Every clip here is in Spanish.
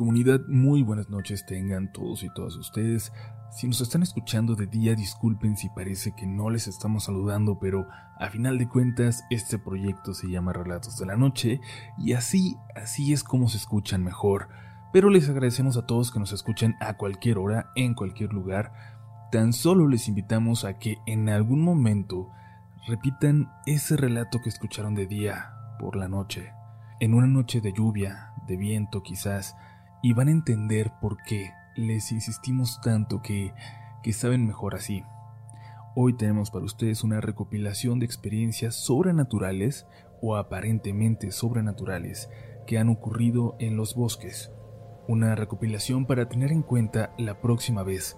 Comunidad, muy buenas noches tengan todos y todas ustedes. Si nos están escuchando de día, disculpen si parece que no les estamos saludando, pero a final de cuentas este proyecto se llama Relatos de la Noche y así, así es como se escuchan mejor. Pero les agradecemos a todos que nos escuchen a cualquier hora, en cualquier lugar. Tan solo les invitamos a que en algún momento repitan ese relato que escucharon de día por la noche. En una noche de lluvia, de viento quizás, y van a entender por qué les insistimos tanto que, que saben mejor así. Hoy tenemos para ustedes una recopilación de experiencias sobrenaturales o aparentemente sobrenaturales que han ocurrido en los bosques. Una recopilación para tener en cuenta la próxima vez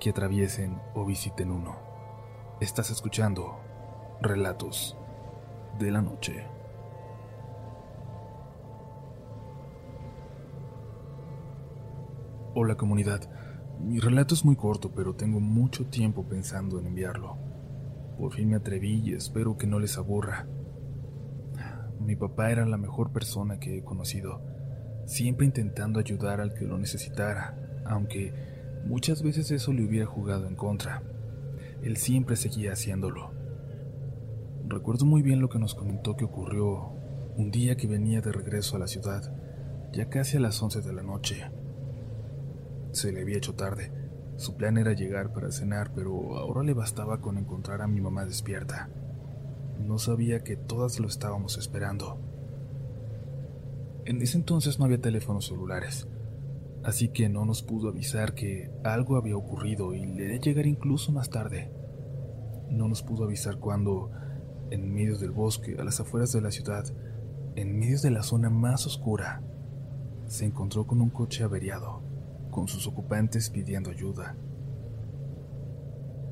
que atraviesen o visiten uno. Estás escuchando Relatos de la Noche. Hola comunidad, mi relato es muy corto, pero tengo mucho tiempo pensando en enviarlo. Por fin me atreví y espero que no les aburra. Mi papá era la mejor persona que he conocido, siempre intentando ayudar al que lo necesitara, aunque muchas veces eso le hubiera jugado en contra. Él siempre seguía haciéndolo. Recuerdo muy bien lo que nos comentó que ocurrió un día que venía de regreso a la ciudad, ya casi a las 11 de la noche. Se le había hecho tarde. Su plan era llegar para cenar, pero ahora le bastaba con encontrar a mi mamá despierta. No sabía que todas lo estábamos esperando. En ese entonces no había teléfonos celulares, así que no nos pudo avisar que algo había ocurrido y le de llegar incluso más tarde. No nos pudo avisar cuando, en medio del bosque, a las afueras de la ciudad, en medio de la zona más oscura, se encontró con un coche averiado con sus ocupantes pidiendo ayuda.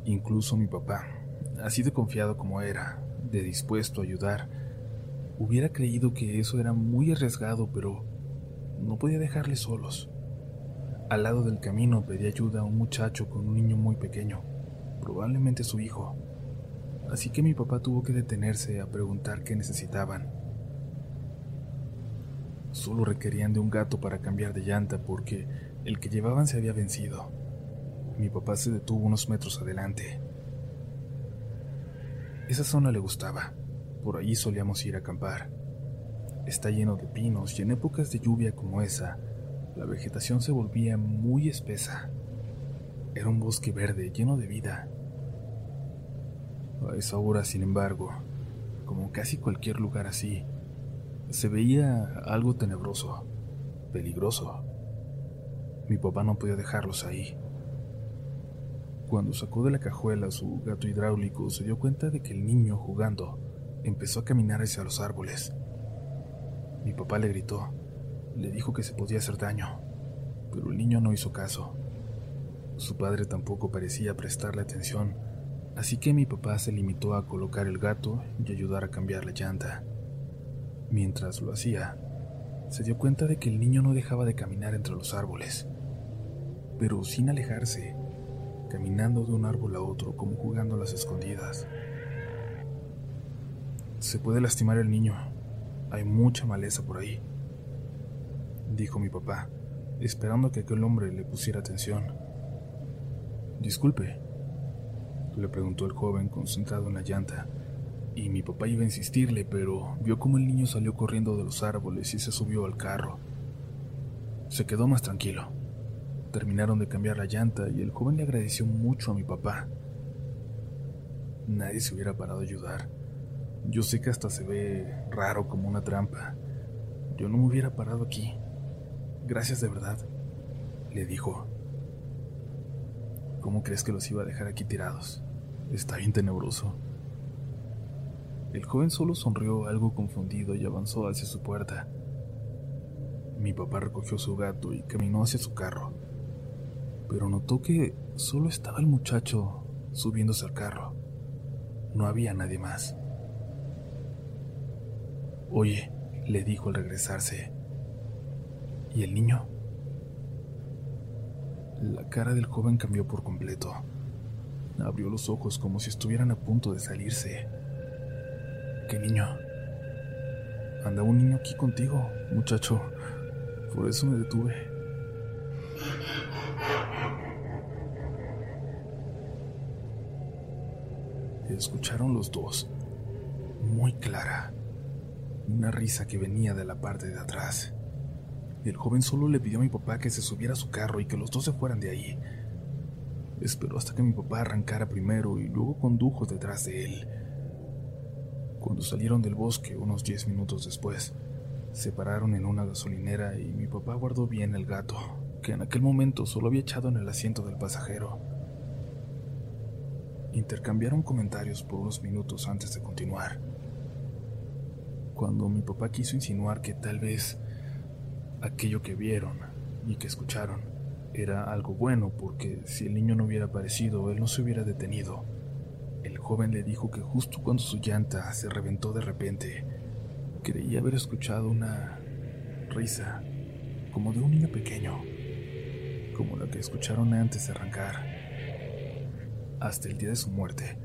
Incluso mi papá, así de confiado como era, de dispuesto a ayudar, hubiera creído que eso era muy arriesgado, pero no podía dejarles solos. Al lado del camino pedí ayuda a un muchacho con un niño muy pequeño, probablemente su hijo. Así que mi papá tuvo que detenerse a preguntar qué necesitaban. Solo requerían de un gato para cambiar de llanta porque el que llevaban se había vencido. Mi papá se detuvo unos metros adelante. Esa zona le gustaba. Por allí solíamos ir a acampar. Está lleno de pinos y en épocas de lluvia como esa, la vegetación se volvía muy espesa. Era un bosque verde lleno de vida. A esa hora, sin embargo, como casi cualquier lugar así, se veía algo tenebroso, peligroso. Mi papá no podía dejarlos ahí. Cuando sacó de la cajuela su gato hidráulico, se dio cuenta de que el niño, jugando, empezó a caminar hacia los árboles. Mi papá le gritó, le dijo que se podía hacer daño, pero el niño no hizo caso. Su padre tampoco parecía prestarle atención, así que mi papá se limitó a colocar el gato y ayudar a cambiar la llanta. Mientras lo hacía, se dio cuenta de que el niño no dejaba de caminar entre los árboles pero sin alejarse, caminando de un árbol a otro como jugando a las escondidas. Se puede lastimar el niño, hay mucha maleza por ahí, dijo mi papá, esperando que aquel hombre le pusiera atención. Disculpe, le preguntó el joven concentrado en la llanta, y mi papá iba a insistirle, pero vio cómo el niño salió corriendo de los árboles y se subió al carro. Se quedó más tranquilo. Terminaron de cambiar la llanta y el joven le agradeció mucho a mi papá. Nadie se hubiera parado a ayudar. Yo sé que hasta se ve raro como una trampa. Yo no me hubiera parado aquí. Gracias de verdad, le dijo. ¿Cómo crees que los iba a dejar aquí tirados? Está bien tenebroso. El joven solo sonrió algo confundido y avanzó hacia su puerta. Mi papá recogió su gato y caminó hacia su carro pero notó que solo estaba el muchacho subiéndose al carro. No había nadie más. Oye, le dijo al regresarse. ¿Y el niño? La cara del joven cambió por completo. Abrió los ojos como si estuvieran a punto de salirse. ¿Qué niño? Anda un niño aquí contigo, muchacho. Por eso me detuve. Escucharon los dos, muy clara, una risa que venía de la parte de atrás. El joven solo le pidió a mi papá que se subiera a su carro y que los dos se fueran de ahí. Esperó hasta que mi papá arrancara primero y luego condujo detrás de él. Cuando salieron del bosque unos diez minutos después, se pararon en una gasolinera y mi papá guardó bien el gato, que en aquel momento solo había echado en el asiento del pasajero. Intercambiaron comentarios por unos minutos antes de continuar. Cuando mi papá quiso insinuar que tal vez aquello que vieron y que escucharon era algo bueno porque si el niño no hubiera aparecido, él no se hubiera detenido. El joven le dijo que justo cuando su llanta se reventó de repente, creía haber escuchado una risa, como de un niño pequeño, como la que escucharon antes de arrancar. Hasta el día de su muerte,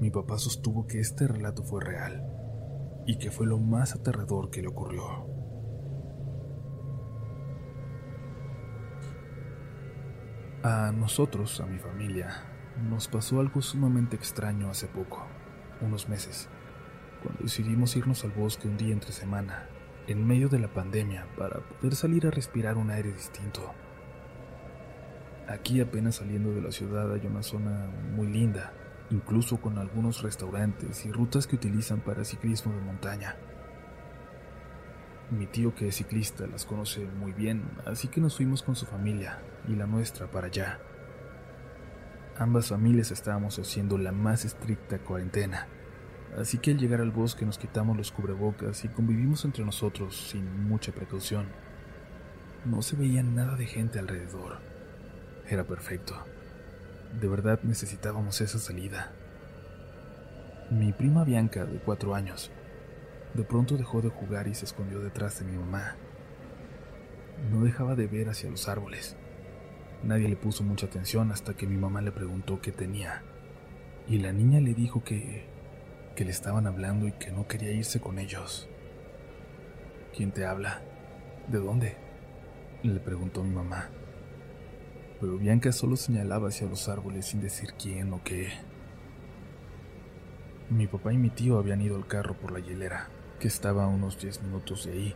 mi papá sostuvo que este relato fue real y que fue lo más aterrador que le ocurrió. A nosotros, a mi familia, nos pasó algo sumamente extraño hace poco, unos meses, cuando decidimos irnos al bosque un día entre semana, en medio de la pandemia, para poder salir a respirar un aire distinto. Aquí apenas saliendo de la ciudad hay una zona muy linda, incluso con algunos restaurantes y rutas que utilizan para ciclismo de montaña. Mi tío que es ciclista las conoce muy bien, así que nos fuimos con su familia y la nuestra para allá. Ambas familias estábamos haciendo la más estricta cuarentena, así que al llegar al bosque nos quitamos los cubrebocas y convivimos entre nosotros sin mucha precaución. No se veía nada de gente alrededor. Era perfecto. De verdad necesitábamos esa salida. Mi prima Bianca, de cuatro años, de pronto dejó de jugar y se escondió detrás de mi mamá. No dejaba de ver hacia los árboles. Nadie le puso mucha atención hasta que mi mamá le preguntó qué tenía. Y la niña le dijo que, que le estaban hablando y que no quería irse con ellos. ¿Quién te habla? ¿De dónde? Le preguntó mi mamá. Pero Bianca solo señalaba hacia los árboles sin decir quién o qué. Mi papá y mi tío habían ido al carro por la hielera que estaba a unos 10 minutos de ahí,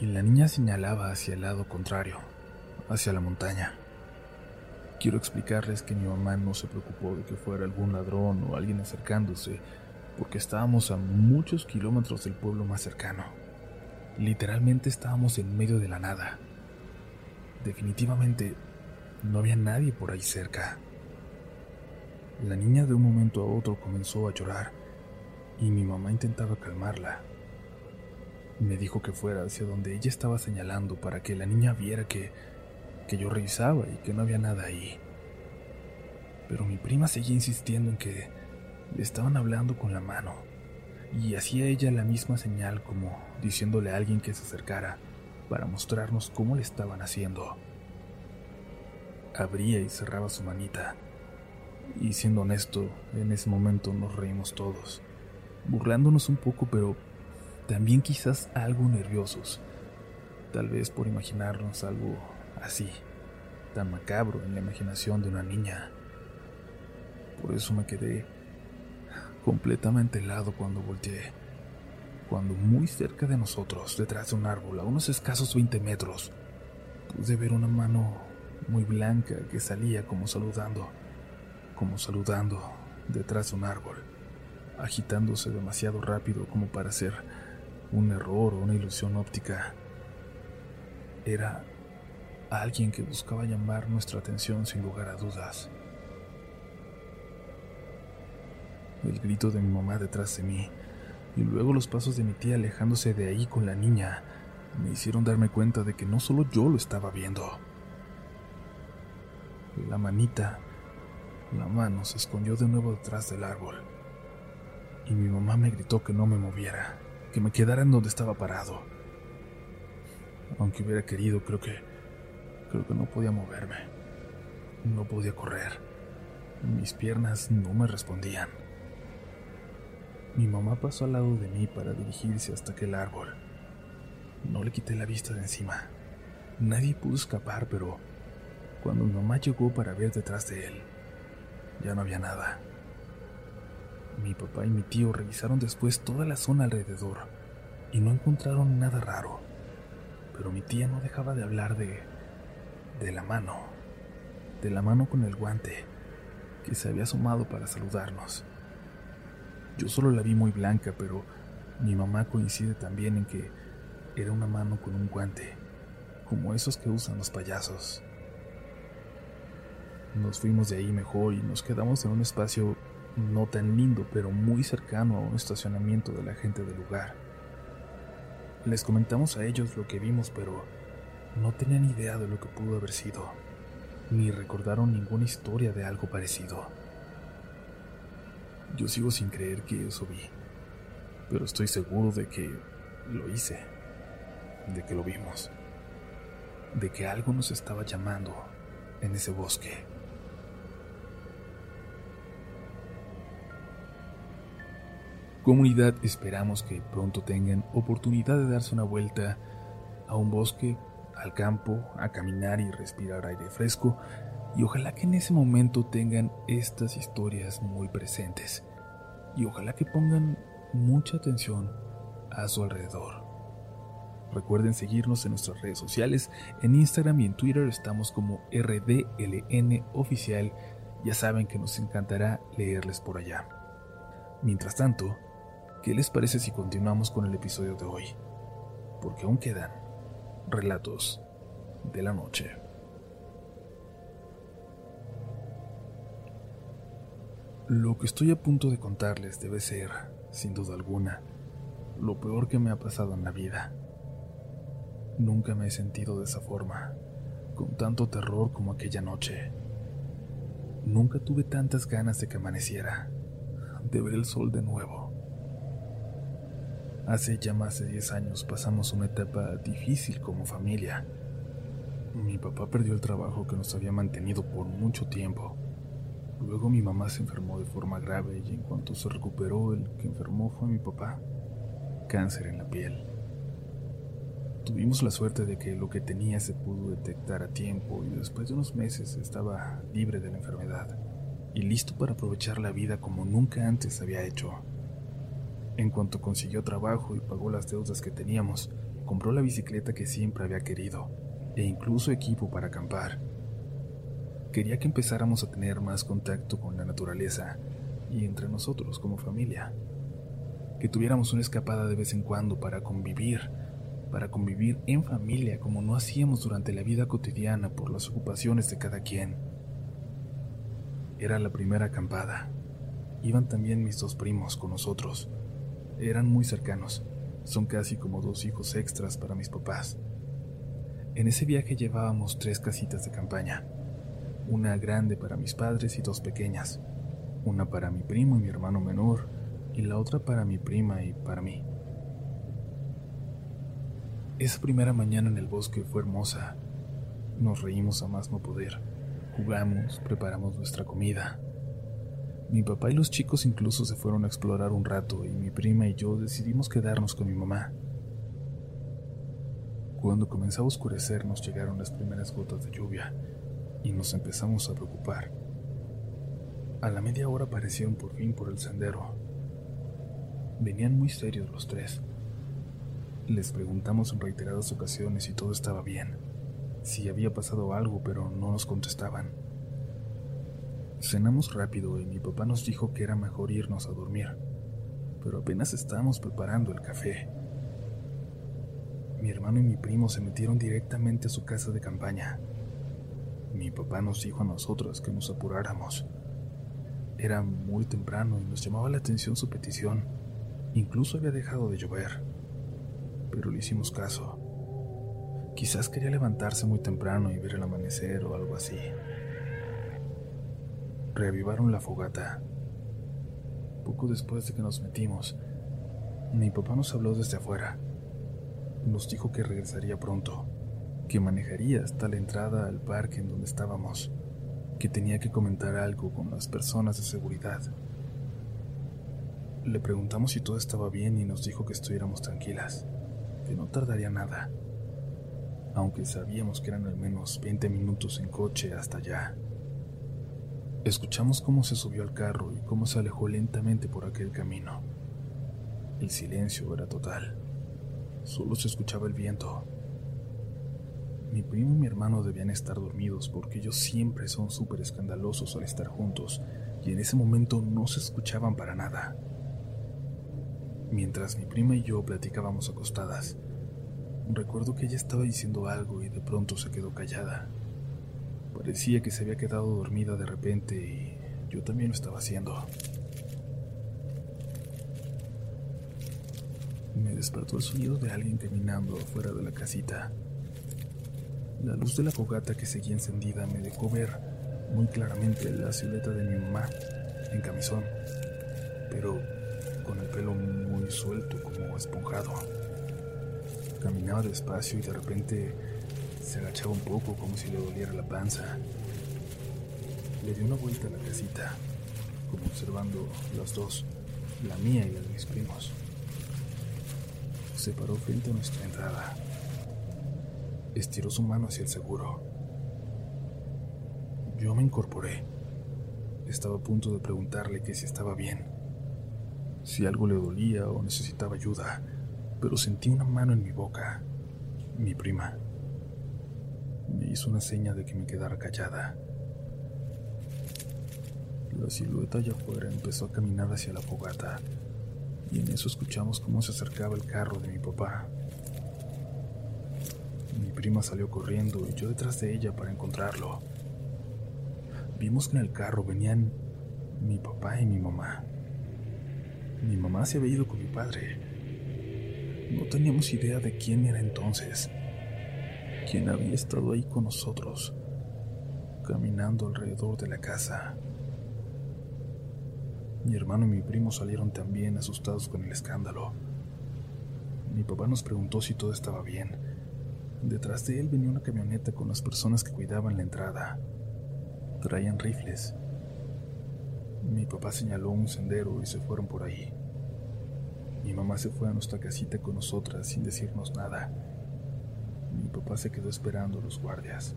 y la niña señalaba hacia el lado contrario, hacia la montaña. Quiero explicarles que mi mamá no se preocupó de que fuera algún ladrón o alguien acercándose, porque estábamos a muchos kilómetros del pueblo más cercano. Literalmente estábamos en medio de la nada. Definitivamente no había nadie por ahí cerca. La niña de un momento a otro comenzó a llorar y mi mamá intentaba calmarla. Me dijo que fuera hacia donde ella estaba señalando para que la niña viera que, que yo revisaba y que no había nada ahí. Pero mi prima seguía insistiendo en que le estaban hablando con la mano y hacía ella la misma señal como diciéndole a alguien que se acercara para mostrarnos cómo le estaban haciendo. Abría y cerraba su manita. Y siendo honesto, en ese momento nos reímos todos burlándonos un poco, pero también quizás algo nerviosos, tal vez por imaginarnos algo así, tan macabro en la imaginación de una niña. Por eso me quedé completamente helado cuando volteé, cuando muy cerca de nosotros, detrás de un árbol, a unos escasos 20 metros, pude ver una mano muy blanca que salía como saludando, como saludando detrás de un árbol agitándose demasiado rápido como para ser un error o una ilusión óptica. Era alguien que buscaba llamar nuestra atención sin lugar a dudas. El grito de mi mamá detrás de mí y luego los pasos de mi tía alejándose de ahí con la niña me hicieron darme cuenta de que no solo yo lo estaba viendo. La manita, la mano se escondió de nuevo detrás del árbol y mi mamá me gritó que no me moviera, que me quedara en donde estaba parado. Aunque hubiera querido, creo que creo que no podía moverme. No podía correr. Mis piernas no me respondían. Mi mamá pasó al lado de mí para dirigirse hasta aquel árbol. No le quité la vista de encima. Nadie pudo escapar, pero cuando mi mamá llegó para ver detrás de él, ya no había nada. Mi papá y mi tío revisaron después toda la zona alrededor y no encontraron nada raro. Pero mi tía no dejaba de hablar de... de la mano. De la mano con el guante que se había asomado para saludarnos. Yo solo la vi muy blanca, pero mi mamá coincide también en que era una mano con un guante, como esos que usan los payasos. Nos fuimos de ahí mejor y nos quedamos en un espacio no tan lindo, pero muy cercano a un estacionamiento de la gente del lugar. Les comentamos a ellos lo que vimos, pero no tenían idea de lo que pudo haber sido, ni recordaron ninguna historia de algo parecido. Yo sigo sin creer que eso vi, pero estoy seguro de que lo hice, de que lo vimos, de que algo nos estaba llamando en ese bosque. Comunidad, esperamos que pronto tengan oportunidad de darse una vuelta a un bosque, al campo, a caminar y respirar aire fresco, y ojalá que en ese momento tengan estas historias muy presentes, y ojalá que pongan mucha atención a su alrededor. Recuerden seguirnos en nuestras redes sociales, en Instagram y en Twitter estamos como RDLN Oficial, ya saben que nos encantará leerles por allá. Mientras tanto, ¿Qué les parece si continuamos con el episodio de hoy? Porque aún quedan relatos de la noche. Lo que estoy a punto de contarles debe ser, sin duda alguna, lo peor que me ha pasado en la vida. Nunca me he sentido de esa forma, con tanto terror como aquella noche. Nunca tuve tantas ganas de que amaneciera, de ver el sol de nuevo Hace ya más de 10 años pasamos una etapa difícil como familia. Mi papá perdió el trabajo que nos había mantenido por mucho tiempo. Luego mi mamá se enfermó de forma grave y en cuanto se recuperó el que enfermó fue mi papá. Cáncer en la piel. Tuvimos la suerte de que lo que tenía se pudo detectar a tiempo y después de unos meses estaba libre de la enfermedad y listo para aprovechar la vida como nunca antes había hecho. En cuanto consiguió trabajo y pagó las deudas que teníamos, compró la bicicleta que siempre había querido, e incluso equipo para acampar. Quería que empezáramos a tener más contacto con la naturaleza y entre nosotros como familia. Que tuviéramos una escapada de vez en cuando para convivir, para convivir en familia como no hacíamos durante la vida cotidiana por las ocupaciones de cada quien. Era la primera acampada. Iban también mis dos primos con nosotros eran muy cercanos. Son casi como dos hijos extras para mis papás. En ese viaje llevábamos tres casitas de campaña. Una grande para mis padres y dos pequeñas. Una para mi primo y mi hermano menor y la otra para mi prima y para mí. Esa primera mañana en el bosque fue hermosa. Nos reímos a más no poder. Jugamos, preparamos nuestra comida. Mi papá y los chicos incluso se fueron a explorar un rato y mi prima y yo decidimos quedarnos con mi mamá. Cuando comenzó a oscurecer nos llegaron las primeras gotas de lluvia y nos empezamos a preocupar. A la media hora aparecieron por fin por el sendero. Venían muy serios los tres. Les preguntamos en reiteradas ocasiones si todo estaba bien, si había pasado algo, pero no nos contestaban. Cenamos rápido y mi papá nos dijo que era mejor irnos a dormir, pero apenas estábamos preparando el café. Mi hermano y mi primo se metieron directamente a su casa de campaña. Mi papá nos dijo a nosotros que nos apuráramos. Era muy temprano y nos llamaba la atención su petición. Incluso había dejado de llover. Pero le hicimos caso. Quizás quería levantarse muy temprano y ver el amanecer o algo así reavivaron la fogata. Poco después de que nos metimos, mi papá nos habló desde afuera. Nos dijo que regresaría pronto, que manejaría hasta la entrada al parque en donde estábamos, que tenía que comentar algo con las personas de seguridad. Le preguntamos si todo estaba bien y nos dijo que estuviéramos tranquilas, que no tardaría nada, aunque sabíamos que eran al menos 20 minutos en coche hasta allá. Escuchamos cómo se subió al carro y cómo se alejó lentamente por aquel camino. El silencio era total. Solo se escuchaba el viento. Mi primo y mi hermano debían estar dormidos porque ellos siempre son súper escandalosos al estar juntos y en ese momento no se escuchaban para nada. Mientras mi prima y yo platicábamos acostadas, recuerdo que ella estaba diciendo algo y de pronto se quedó callada. Parecía que se había quedado dormida de repente y yo también lo estaba haciendo. Me despertó el sonido de alguien caminando afuera de la casita. La luz de la fogata que seguía encendida me dejó ver muy claramente la silueta de mi mamá en camisón, pero con el pelo muy suelto como esponjado. Caminaba despacio y de repente se agachaba un poco como si le doliera la panza. Le dio una vuelta a la casita, como observando las dos, la mía y la de mis primos. Se paró frente a nuestra entrada estiró su mano hacia el seguro. Yo me incorporé. Estaba a punto de preguntarle que si estaba bien, si algo le dolía o necesitaba ayuda, pero sentí una mano en mi boca. Mi prima. Me hizo una seña de que me quedara callada. La silueta allá afuera empezó a caminar hacia la fogata, y en eso escuchamos cómo se acercaba el carro de mi papá. Mi prima salió corriendo y yo detrás de ella para encontrarlo. Vimos que en el carro venían mi papá y mi mamá. Mi mamá se había ido con mi padre. No teníamos idea de quién era entonces, quién había estado ahí con nosotros, caminando alrededor de la casa. Mi hermano y mi primo salieron también asustados con el escándalo. Mi papá nos preguntó si todo estaba bien Detrás de él venía una camioneta con las personas que cuidaban la entrada. Traían rifles. Mi papá señaló un sendero y se fueron por ahí. Mi mamá se fue a nuestra casita con nosotras sin decirnos nada. Mi papá se quedó esperando a los guardias.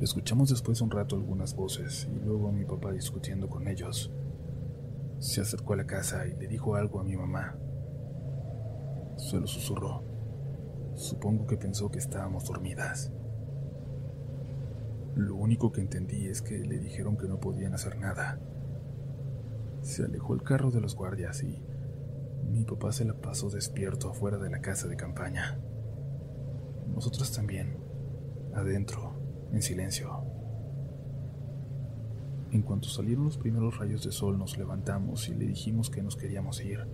Escuchamos después un rato algunas voces y luego a mi papá discutiendo con ellos. Se acercó a la casa y le dijo algo a mi mamá. Se lo susurró. Supongo que pensó que estábamos dormidas. Lo único que entendí es que le dijeron que no podían hacer nada. Se alejó el carro de los guardias y mi papá se la pasó despierto afuera de la casa de campaña. Nosotros también, adentro, en silencio. En cuanto salieron los primeros rayos de sol nos levantamos y le dijimos que nos queríamos ir.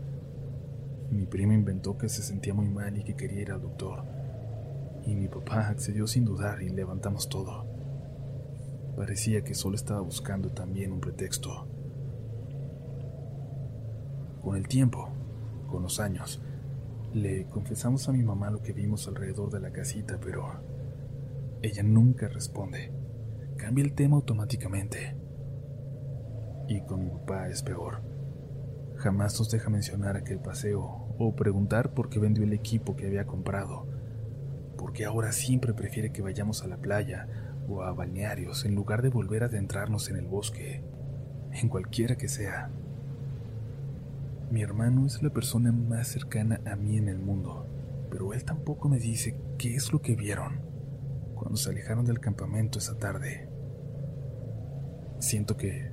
Mi prima inventó que se sentía muy mal y que quería ir al doctor. Y mi papá accedió sin dudar y levantamos todo. Parecía que solo estaba buscando también un pretexto. Con el tiempo, con los años, le confesamos a mi mamá lo que vimos alrededor de la casita, pero ella nunca responde. Cambia el tema automáticamente. Y con mi papá es peor. Jamás nos deja mencionar aquel paseo o preguntar por qué vendió el equipo que había comprado, porque ahora siempre prefiere que vayamos a la playa o a balnearios en lugar de volver a adentrarnos en el bosque, en cualquiera que sea. Mi hermano es la persona más cercana a mí en el mundo, pero él tampoco me dice qué es lo que vieron cuando se alejaron del campamento esa tarde. Siento que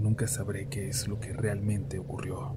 nunca sabré qué es lo que realmente ocurrió.